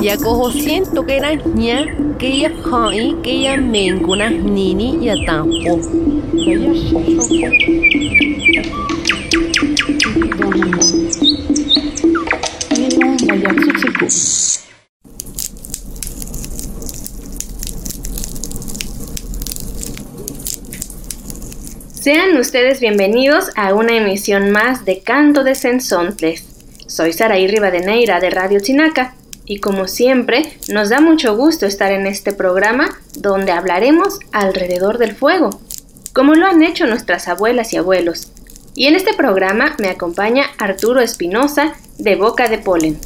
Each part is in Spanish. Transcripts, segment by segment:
sensaixnextilistle. Yakoho siento que era ña, que ya hai, que ya mencuna nini ya tampo. Sean ustedes bienvenidos a una emisión más de Canto de Sensontles. Soy Saraí Rivadeneira de Radio Chinaca y como siempre nos da mucho gusto estar en este programa donde hablaremos alrededor del fuego, como lo han hecho nuestras abuelas y abuelos. Y en este programa me acompaña Arturo Espinosa de Boca de Polen.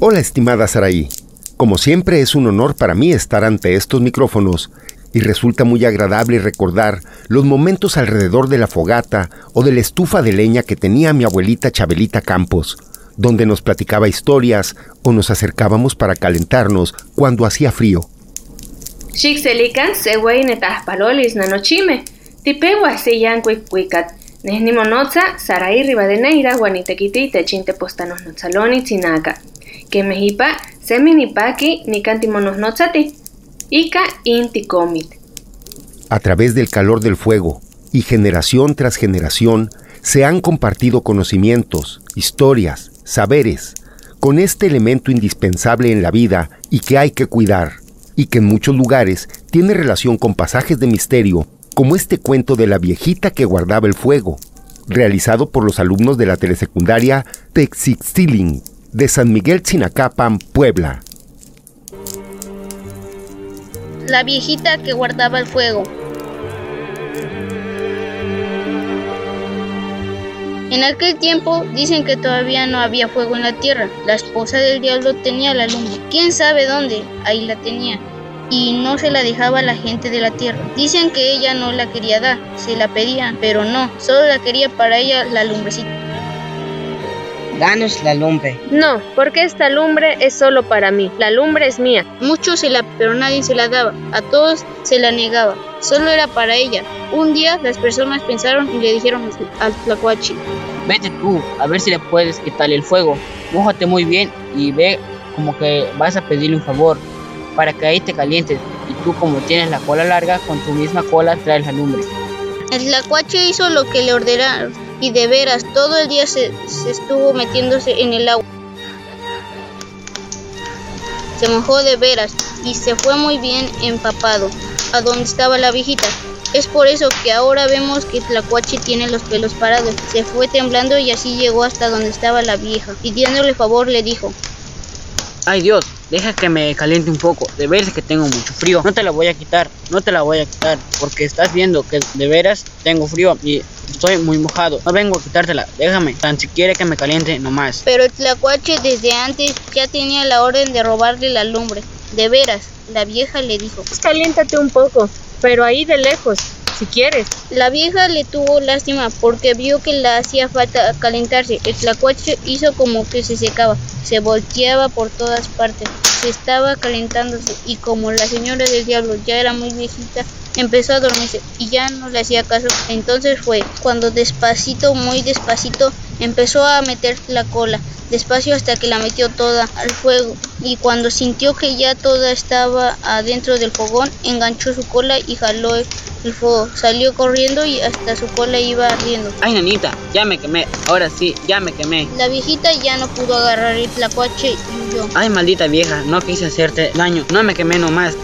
Hola estimada Saraí. Como siempre es un honor para mí estar ante estos micrófonos y resulta muy agradable recordar los momentos alrededor de la fogata o de la estufa de leña que tenía mi abuelita Chabelita Campos, donde nos platicaba historias o nos acercábamos para calentarnos cuando hacía frío. Xixelican nanochime, cuicuicat, nesnimonotza sarai ribadeneira guanitequiti notzaloni seminipaki. Ica. A través del calor del fuego y generación tras generación se han compartido conocimientos, historias, saberes, con este elemento indispensable en la vida y que hay que cuidar, y que en muchos lugares tiene relación con pasajes de misterio, como este cuento de la viejita que guardaba el fuego, realizado por los alumnos de la telesecundaria Texixtiling de San Miguel Chinacapan, Puebla. La viejita que guardaba el fuego. En aquel tiempo dicen que todavía no había fuego en la tierra. La esposa del diablo tenía la lumbre. ¿Quién sabe dónde? Ahí la tenía. Y no se la dejaba a la gente de la tierra. Dicen que ella no la quería dar, se la pedían, pero no, solo la quería para ella la lumbrecita. Danos la lumbre. No, porque esta lumbre es solo para mí. La lumbre es mía. Muchos se la, pero nadie se la daba. A todos se la negaba. Solo era para ella. Un día las personas pensaron y le dijeron al tlacuachi. Vete tú, a ver si le puedes quitarle el fuego. Mójate muy bien y ve como que vas a pedirle un favor para que ahí te calientes. Y tú como tienes la cola larga, con tu misma cola traes la lumbre. El tlacuache hizo lo que le ordenaron y de veras todo el día se, se, estuvo metiéndose en el agua. Se mojó de veras y se fue muy bien empapado a donde estaba la viejita. Es por eso que ahora vemos que Tlacuache tiene los pelos parados. Se fue temblando y así llegó hasta donde estaba la vieja. Pidiéndole favor le dijo, Ay Dios, deja que me caliente un poco. De veras que tengo mucho frío. No te la voy a quitar, no te la voy a quitar. Porque estás viendo que de veras tengo frío y estoy muy mojado. No vengo a quitártela, déjame. Tan siquiera que me caliente nomás. Pero el tlacuache desde antes ya tenía la orden de robarle la lumbre. De veras, la vieja le dijo. Pues caliéntate un poco, pero ahí de lejos, si quieres. La vieja le tuvo lástima porque vio que le hacía falta calentarse. El tlacuache hizo como que se secaba, se volteaba por todas partes, se estaba calentándose y como la señora del diablo ya era muy viejita, empezó a dormirse y ya no le hacía caso. Entonces fue cuando despacito, muy despacito, empezó a meter la cola, despacio hasta que la metió toda al fuego y cuando sintió que ya toda estaba adentro del fogón, enganchó su cola y jaló el, fuego. Salió corriendo y hasta su cola iba ardiendo. Ay, nanita, ya me quemé. Ahora sí, ya me quemé. La viejita ya no pudo agarrar el tlacuache y huyó. Ay, maldita vieja, no quise hacerte daño. No me quemé nomás.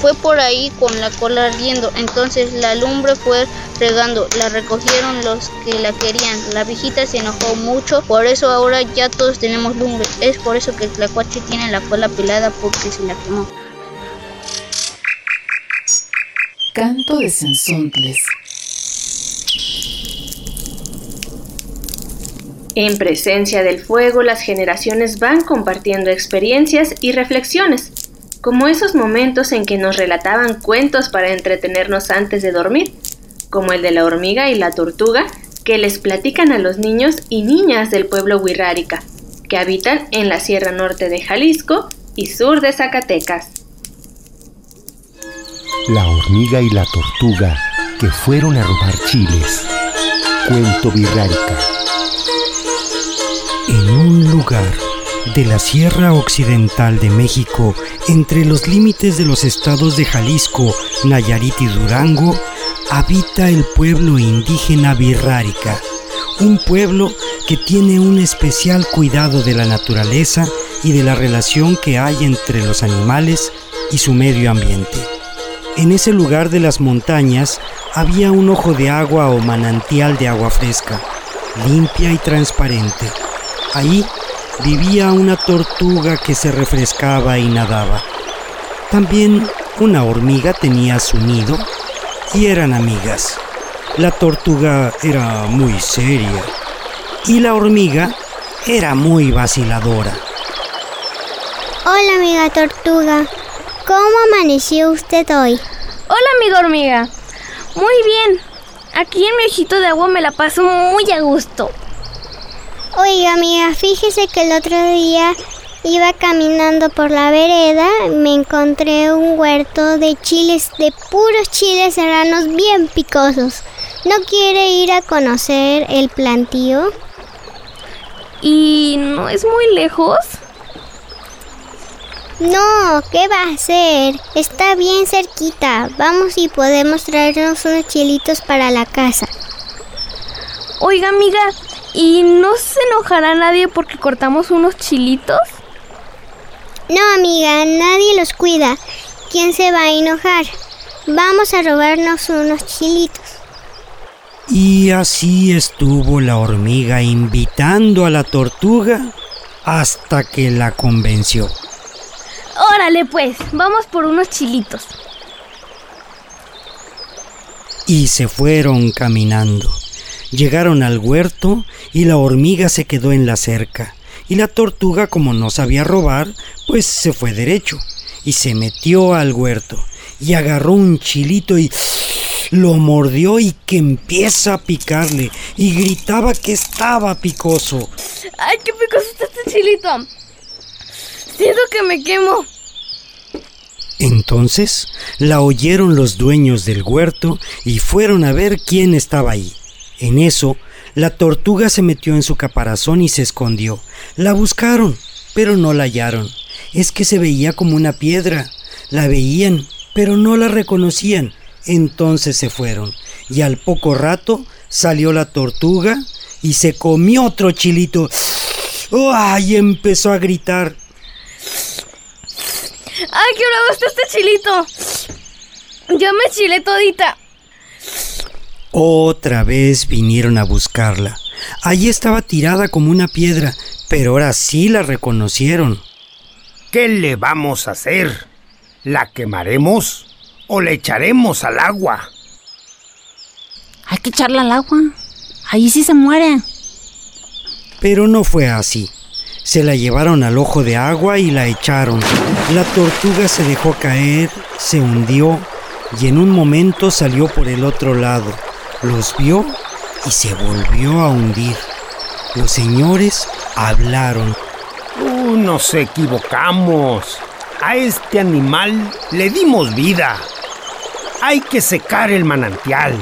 Fue por ahí con la cola ardiendo, entonces la lumbre fue regando, la recogieron los que la querían. La viejita se enojó mucho, por eso ahora ya todos tenemos lumbre. Es por eso que el tlacuache tiene la cola pelada porque se la quemó. Canto de Sensontles. En presencia del fuego, las generaciones van compartiendo experiencias y reflexiones, como esos momentos en que nos relataban cuentos para entretenernos antes de dormir, como el de la hormiga y la tortuga, que les platican a los niños y niñas del pueblo Huirrárica, que habitan en la Sierra Norte de Jalisco y sur de Zacatecas. La hormiga y la tortuga que fueron a robar chiles. Cuento Virrárica. En un lugar de la Sierra Occidental de México, entre los límites de los estados de Jalisco, Nayarit y Durango, habita el pueblo indígena Virrárica, un pueblo que tiene un especial cuidado de la naturaleza y de la relación que hay entre los animales y su medio ambiente. En ese lugar de las montañas había un ojo de agua o manantial de agua fresca, limpia y transparente. Ahí vivía una tortuga que se refrescaba y nadaba. También una hormiga tenía su nido y eran amigas. La tortuga era muy seria y la hormiga era muy vaciladora. Hola amiga tortuga, ¿cómo amaneció usted hoy? Hola amiga hormiga, muy bien. Aquí en mi ojito de agua me la paso muy a gusto. Oiga amiga, fíjese que el otro día Iba caminando por la vereda, me encontré un huerto de chiles, de puros chiles serranos bien picosos. ¿No quiere ir a conocer el plantío? ¿Y no es muy lejos? No, ¿qué va a hacer? Está bien cerquita. Vamos y podemos traernos unos chilitos para la casa. Oiga, amiga, ¿y no se enojará nadie porque cortamos unos chilitos? No, amiga, nadie los cuida. ¿Quién se va a enojar? Vamos a robarnos unos chilitos. Y así estuvo la hormiga invitando a la tortuga hasta que la convenció. Órale pues, vamos por unos chilitos. Y se fueron caminando. Llegaron al huerto y la hormiga se quedó en la cerca y la tortuga, como no sabía robar, pues se fue derecho y se metió al huerto y agarró un chilito y lo mordió y que empieza a picarle y gritaba que estaba picoso. ¡Ay, qué picoso está este chilito! Siento que me quemo. Entonces la oyeron los dueños del huerto y fueron a ver quién estaba ahí. En eso, la tortuga se metió en su caparazón y se escondió. La buscaron, pero no la hallaron. Es que se veía como una piedra. La veían, pero no la reconocían. Entonces se fueron. Y al poco rato salió la tortuga y se comió otro chilito. ¡Ay! empezó a gritar. ¡Ay, qué bravo está este chilito! Yo me chilé todita. Otra vez vinieron a buscarla. Allí estaba tirada como una piedra, pero ahora sí la reconocieron. ¿Qué le vamos a hacer? ¿La quemaremos o le echaremos al agua? Hay que echarla al agua. Allí sí se muere. Pero no fue así. Se la llevaron al ojo de agua y la echaron. La tortuga se dejó caer, se hundió y en un momento salió por el otro lado los vio y se volvió a hundir. Los señores hablaron. Uh, nos equivocamos. A este animal le dimos vida. Hay que secar el manantial.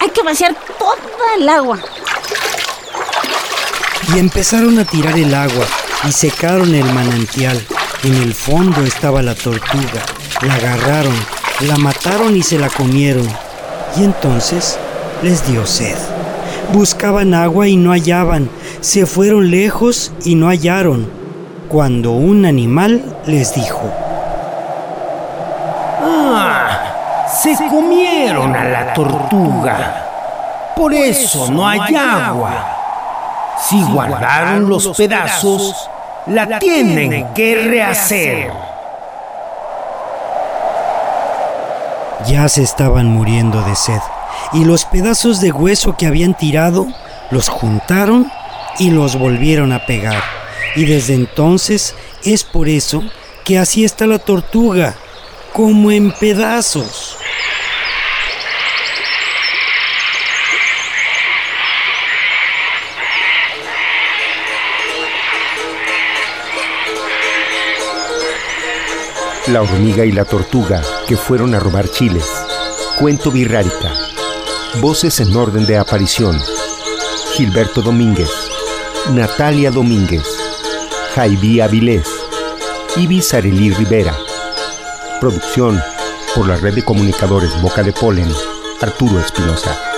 Hay que vaciar toda el agua. Y empezaron a tirar el agua y secaron el manantial. En el fondo estaba la tortuga. La agarraron, la mataron y se la comieron y entonces les dio sed. Buscaban agua y no hallaban, se fueron lejos y no hallaron, cuando un animal les dijo, ¡Ah! Se comieron a la tortuga. Por eso no hay agua. Si guardaron los pedazos, la tienen que rehacer. Ya se estaban muriendo de sed, y los pedazos de hueso que habían tirado los juntaron y los volvieron a pegar. Y desde entonces es por eso que así está la tortuga, como en pedazos. La hormiga y la tortuga que fueron a robar chiles. Cuento Virrárica. Voces en orden de aparición. Gilberto Domínguez. Natalia Domínguez. Jaibí Avilés. Ibis Arelí Rivera. Producción por la red de comunicadores Boca de Polen. Arturo Espinosa.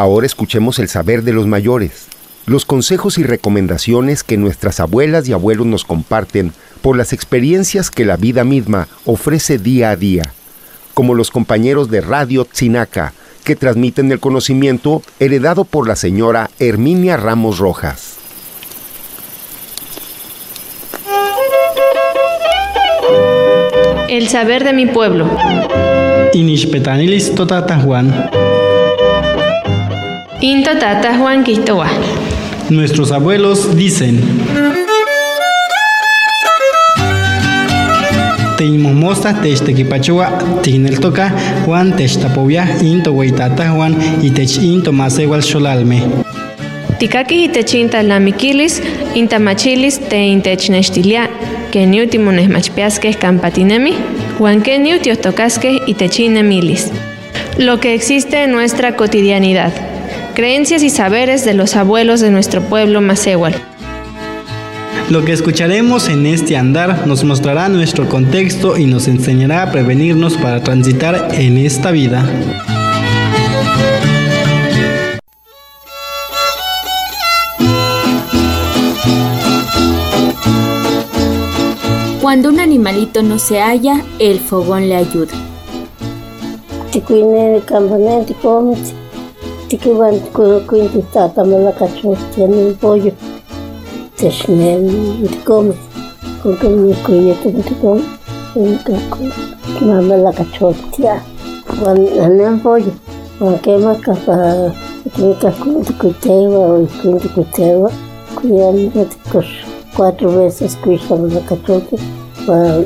Ahora escuchemos el saber de los mayores, los consejos y recomendaciones que nuestras abuelas y abuelos nos comparten por las experiencias que la vida misma ofrece día a día, como los compañeros de Radio Tzinaca, que transmiten el conocimiento heredado por la señora Herminia Ramos Rojas. El saber de mi pueblo. Inishpetanilis Juan. Into tata Juan Quistoa. Nuestros abuelos dicen. Teimomosta techtequipachua tigneltoca Juan techtapovia into hueitata Juan y tech into masewal xolalme. Tikaki itechinta lamiquilis, intamachilis te intechnextilia, que niuti machpiasques campatinemi, Juan que niutios tocasques itechinemilis. Lo que existe en nuestra cotidianidad creencias y saberes de los abuelos de nuestro pueblo Macehual. Lo que escucharemos en este andar nos mostrará nuestro contexto y nos enseñará a prevenirnos para transitar en esta vida. Cuando un animalito no se halla, el fogón le ayuda tiki van kuinti tata mala cacho tiene un pollo. Teshnel te come con que mi cuya te te come un caco mama la cacho tia van anem pollo van que ma capa tiene que cuinti cuitewa o cuinti cuitewa cuya me te cuatro veces cuya la cacho para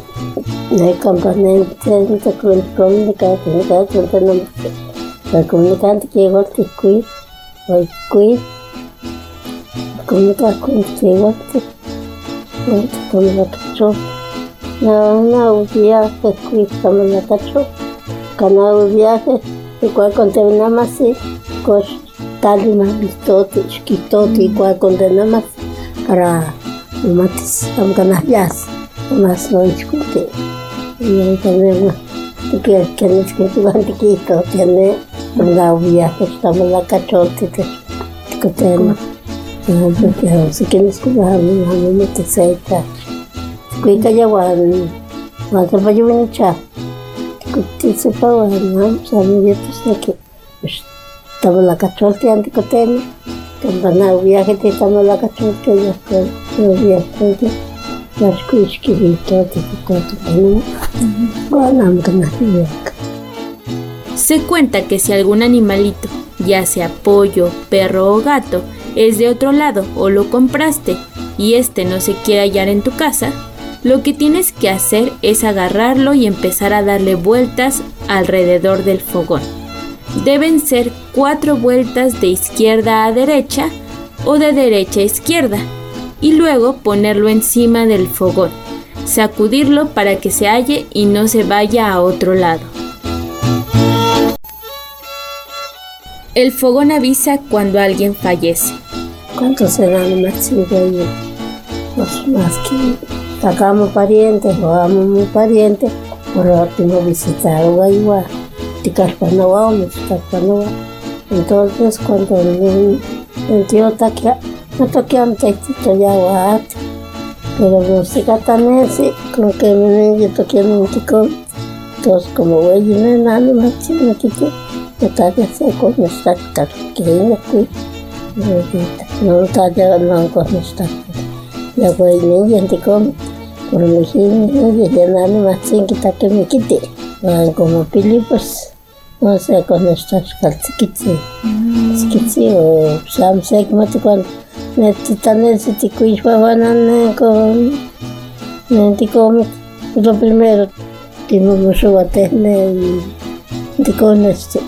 ne campanel te te cuinti come de cada de cada te no comunicante que igual que cuid, o cuid, comunica con que igual que con la cacho. Na una viaje cuid con la cacho. Canal viaje igual condena más si cos tal más vistote, chiquitote igual condena más para matis am canallas. Más no discute. Y ahí también que que ni que tu antiquito tiene la viaje estamos la cachote que que tengo porque si que nos cuidamos a mí me te seita cuida ya wan más para yo venir cha que te sepa wan no sabía pues que estamos la cachote antes que tengo cuando na viaje te estamos la cachote ya que no viaje las cuis que vi todo todo todo bueno no no no se cuenta que si algún animalito, ya sea pollo, perro o gato, es de otro lado o lo compraste y este no se quiere hallar en tu casa, lo que tienes que hacer es agarrarlo y empezar a darle vueltas alrededor del fogón. Deben ser cuatro vueltas de izquierda a derecha o de derecha a izquierda y luego ponerlo encima del fogón, sacudirlo para que se halle y no se vaya a otro lado. El fogón avisa cuando alguien fallece. ¿Cuántos serán más de Los más que sacamos parientes o amo mi pariente, por último visitar o igual. Ticarpanoa o Ticarpanoa. Entonces, cuando el tío taquea, no toquea un textito ya guat. Pero música también sí, como que me yo toqué un tico. Entonces, como voy a llenar nada más, me quité. Natalia se con esta carqueña que no talla no con esta la voy ni gente con por mi gente ya nada más sin que que me quite van como pilipos no sé con estas calciquitas chiquitsi o sam sé que mate con necesitan ese tico y van a con necesito lo primero que no me este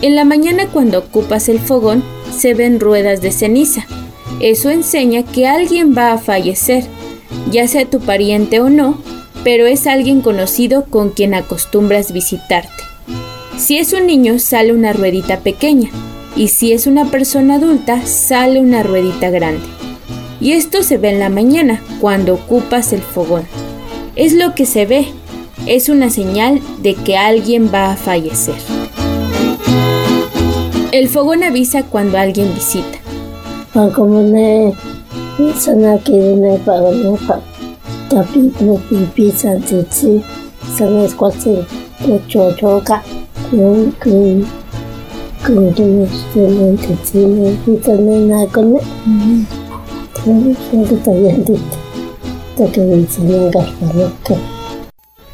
En la mañana cuando ocupas el fogón se ven ruedas de ceniza. Eso enseña que alguien va a fallecer, ya sea tu pariente o no, pero es alguien conocido con quien acostumbras visitarte. Si es un niño, sale una ruedita pequeña, y si es una persona adulta, sale una ruedita grande. Y esto se ve en la mañana, cuando ocupas el fogón. Es lo que se ve, es una señal de que alguien va a fallecer. El fogón avisa cuando alguien visita.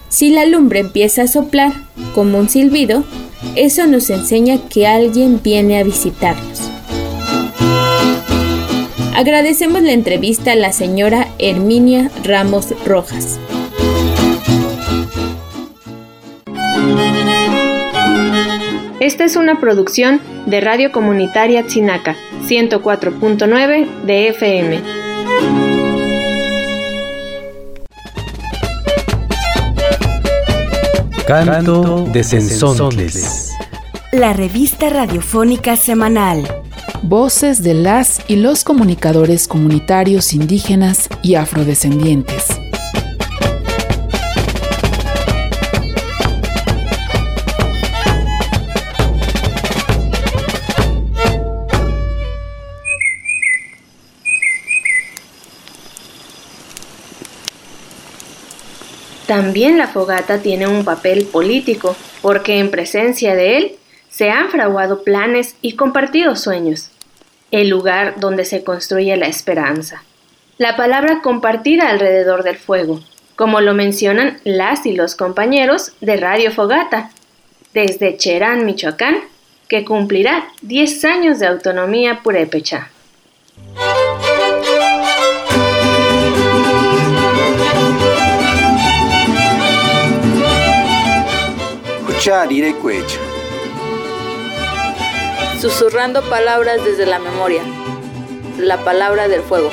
Si la lumbre empieza a soplar, como un silbido, eso nos enseña que alguien viene a visitarnos. Agradecemos la entrevista a la señora Herminia Ramos Rojas. Esta es una producción de Radio Comunitaria Chinaca, 104.9 de FM. Canto de Sensontles. La revista radiofónica semanal. Voces de las y los comunicadores comunitarios indígenas y afrodescendientes. También la fogata tiene un papel político, porque en presencia de él se han fraguado planes y compartido sueños, el lugar donde se construye la esperanza. La palabra compartida alrededor del fuego, como lo mencionan las y los compañeros de Radio Fogata, desde Cherán, Michoacán, que cumplirá 10 años de autonomía purépecha. Susurrando palabras desde la memoria. La palabra del fuego.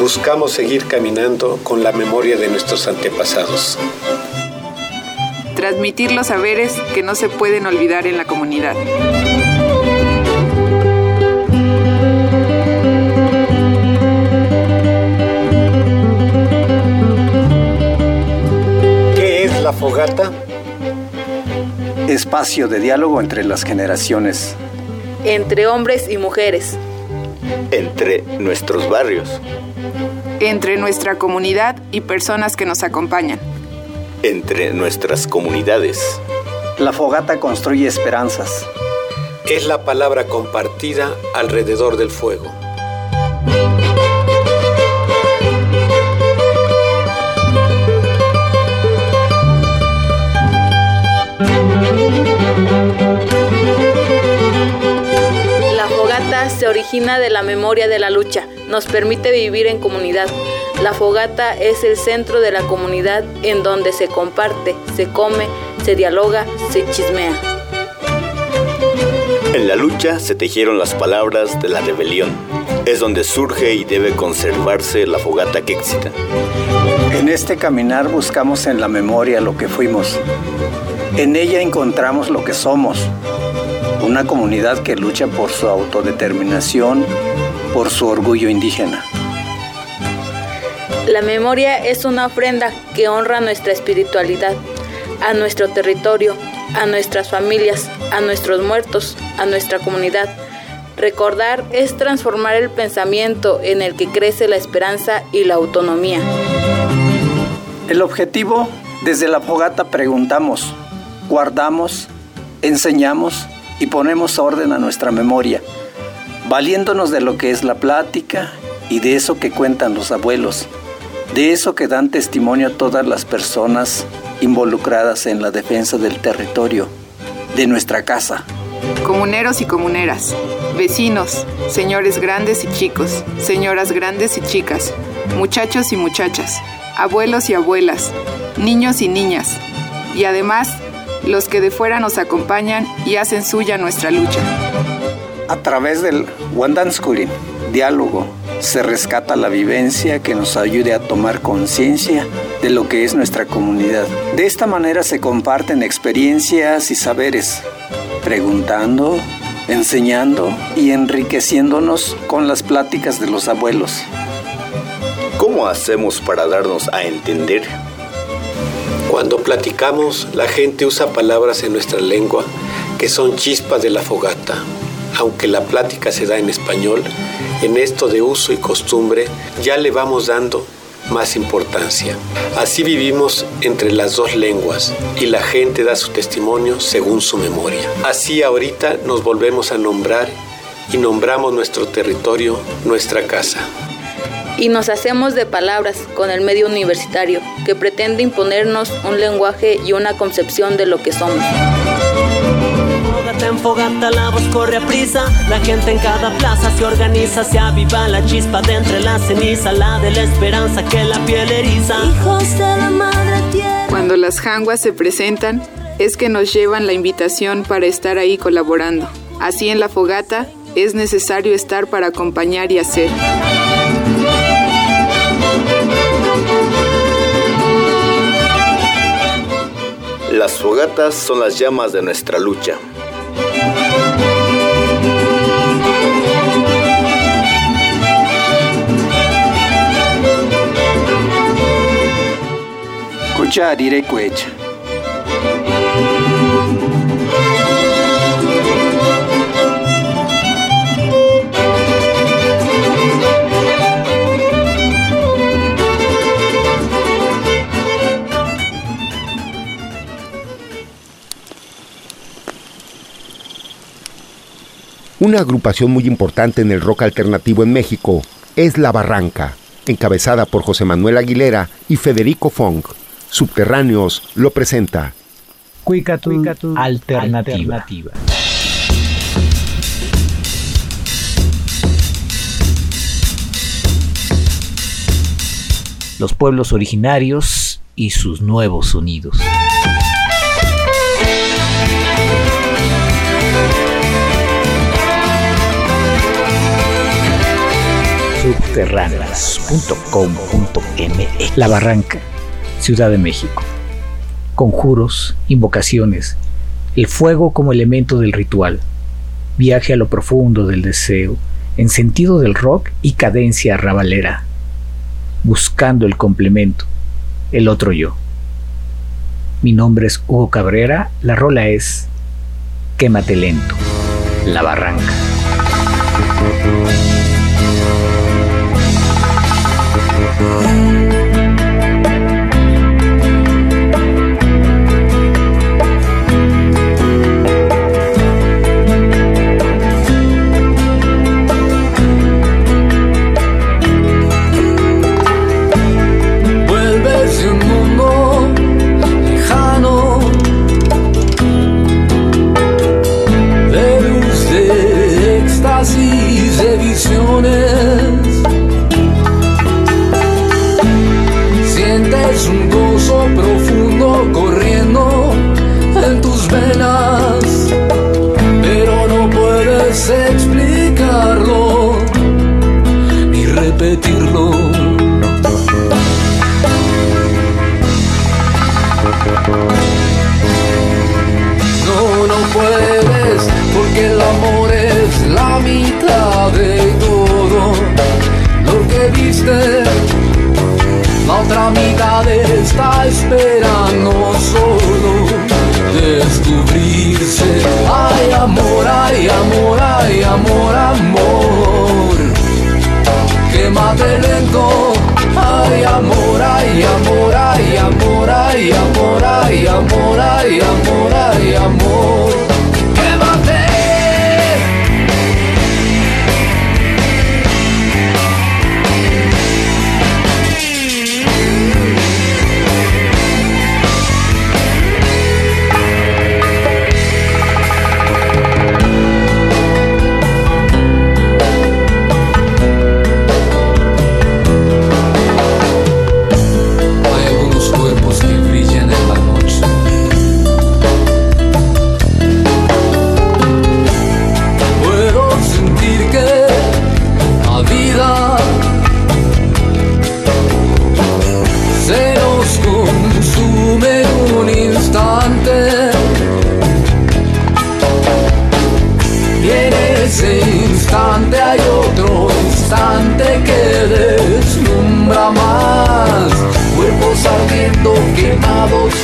Buscamos seguir caminando con la memoria de nuestros antepasados. Transmitir los saberes que no se pueden olvidar en la comunidad. Fogata? Espacio de diálogo entre las generaciones. Entre hombres y mujeres. Entre nuestros barrios. Entre nuestra comunidad y personas que nos acompañan. Entre nuestras comunidades. La fogata construye esperanzas. Es la palabra compartida alrededor del fuego. Origina de la memoria de la lucha, nos permite vivir en comunidad. La fogata es el centro de la comunidad en donde se comparte, se come, se dialoga, se chismea. En la lucha se tejieron las palabras de la rebelión. Es donde surge y debe conservarse la fogata que excita. En este caminar buscamos en la memoria lo que fuimos. En ella encontramos lo que somos. Una comunidad que lucha por su autodeterminación, por su orgullo indígena. La memoria es una ofrenda que honra nuestra espiritualidad, a nuestro territorio, a nuestras familias, a nuestros muertos, a nuestra comunidad. Recordar es transformar el pensamiento en el que crece la esperanza y la autonomía. El objetivo, desde la fogata preguntamos, guardamos, enseñamos y ponemos orden a nuestra memoria, valiéndonos de lo que es la plática y de eso que cuentan los abuelos, de eso que dan testimonio todas las personas involucradas en la defensa del territorio, de nuestra casa. Comuneros y comuneras, vecinos, señores grandes y chicos, señoras grandes y chicas, muchachos y muchachas, abuelos y abuelas, niños y niñas, y además los que de fuera nos acompañan y hacen suya nuestra lucha. A través del Wandanskurin, diálogo, se rescata la vivencia que nos ayude a tomar conciencia de lo que es nuestra comunidad. De esta manera se comparten experiencias y saberes, preguntando, enseñando y enriqueciéndonos con las pláticas de los abuelos. ¿Cómo hacemos para darnos a entender? Cuando platicamos, la gente usa palabras en nuestra lengua que son chispas de la fogata. Aunque la plática se da en español, en esto de uso y costumbre ya le vamos dando más importancia. Así vivimos entre las dos lenguas y la gente da su testimonio según su memoria. Así ahorita nos volvemos a nombrar y nombramos nuestro territorio, nuestra casa y nos hacemos de palabras con el medio universitario que pretende imponernos un lenguaje y una concepción de lo que somos. En fogata la voz corre a prisa, la gente en cada plaza se organiza, se aviva la chispa de entre la ceniza, la de la esperanza que la piel eriza. Hijos de la madre tierra. Cuando las janguas se presentan, es que nos llevan la invitación para estar ahí colaborando. Así en la fogata es necesario estar para acompañar y hacer. Las fogatas son las llamas de nuestra lucha. Kucha Kuecha. Una agrupación muy importante en el rock alternativo en México es La Barranca, encabezada por José Manuel Aguilera y Federico Fong. Subterráneos lo presenta. Cuicatu alternativa. alternativa. Los pueblos originarios y sus nuevos sonidos. subterráneas.com.mx. La Barranca, Ciudad de México. Conjuros, invocaciones, el fuego como elemento del ritual, viaje a lo profundo del deseo, en sentido del rock y cadencia rabalera, buscando el complemento, el otro yo. Mi nombre es Hugo Cabrera, la rola es Quémate lento, La Barranca.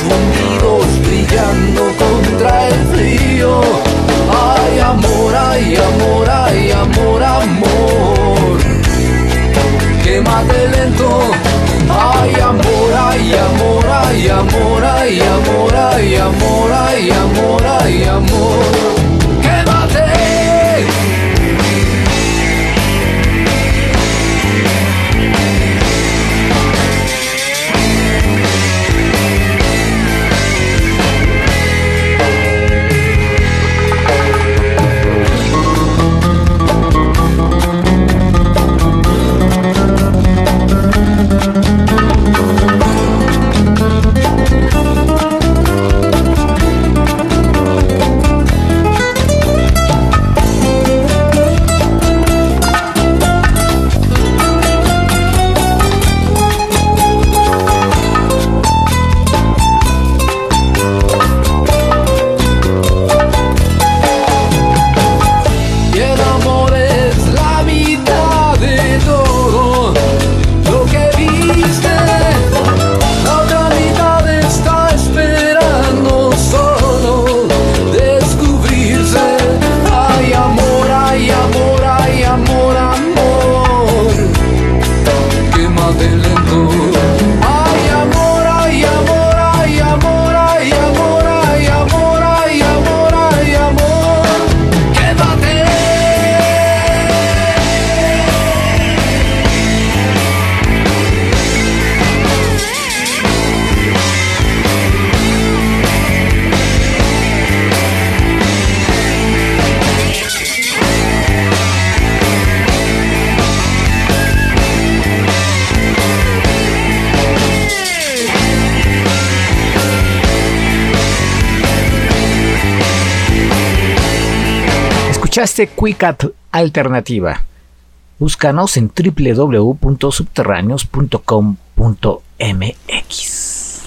hundidos brillando contra el frío. Ay, amor, ay, amor, ay, amor, amor. Quémate lento. Ay, amor, ay, amor, ay, amor, ay, amor, ay, amor, ay, amor, ay, amor. Escuchaste Quick Alternativa. Búscanos en www.subterráneos.com.mx.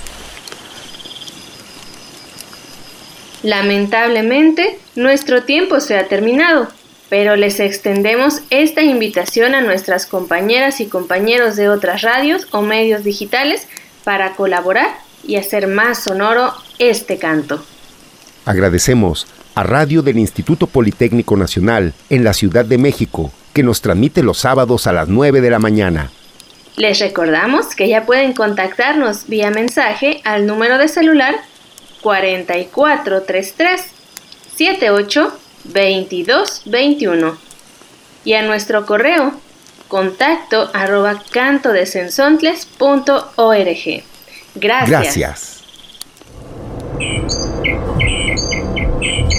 Lamentablemente, nuestro tiempo se ha terminado, pero les extendemos esta invitación a nuestras compañeras y compañeros de otras radios o medios digitales para colaborar y hacer más sonoro este canto. Agradecemos a radio del Instituto Politécnico Nacional en la Ciudad de México, que nos transmite los sábados a las 9 de la mañana. Les recordamos que ya pueden contactarnos vía mensaje al número de celular 4433 78 22 y a nuestro correo contacto arroba cantodesensontles.org. Gracias. Gracias.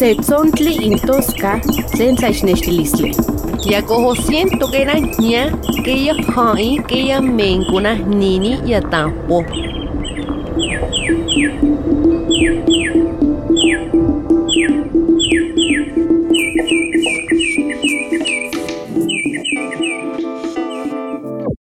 Setzontli intosca, sensaichnechtilistle. Ya cojo siento que ya hai, que ya mencuna nini ya tampo.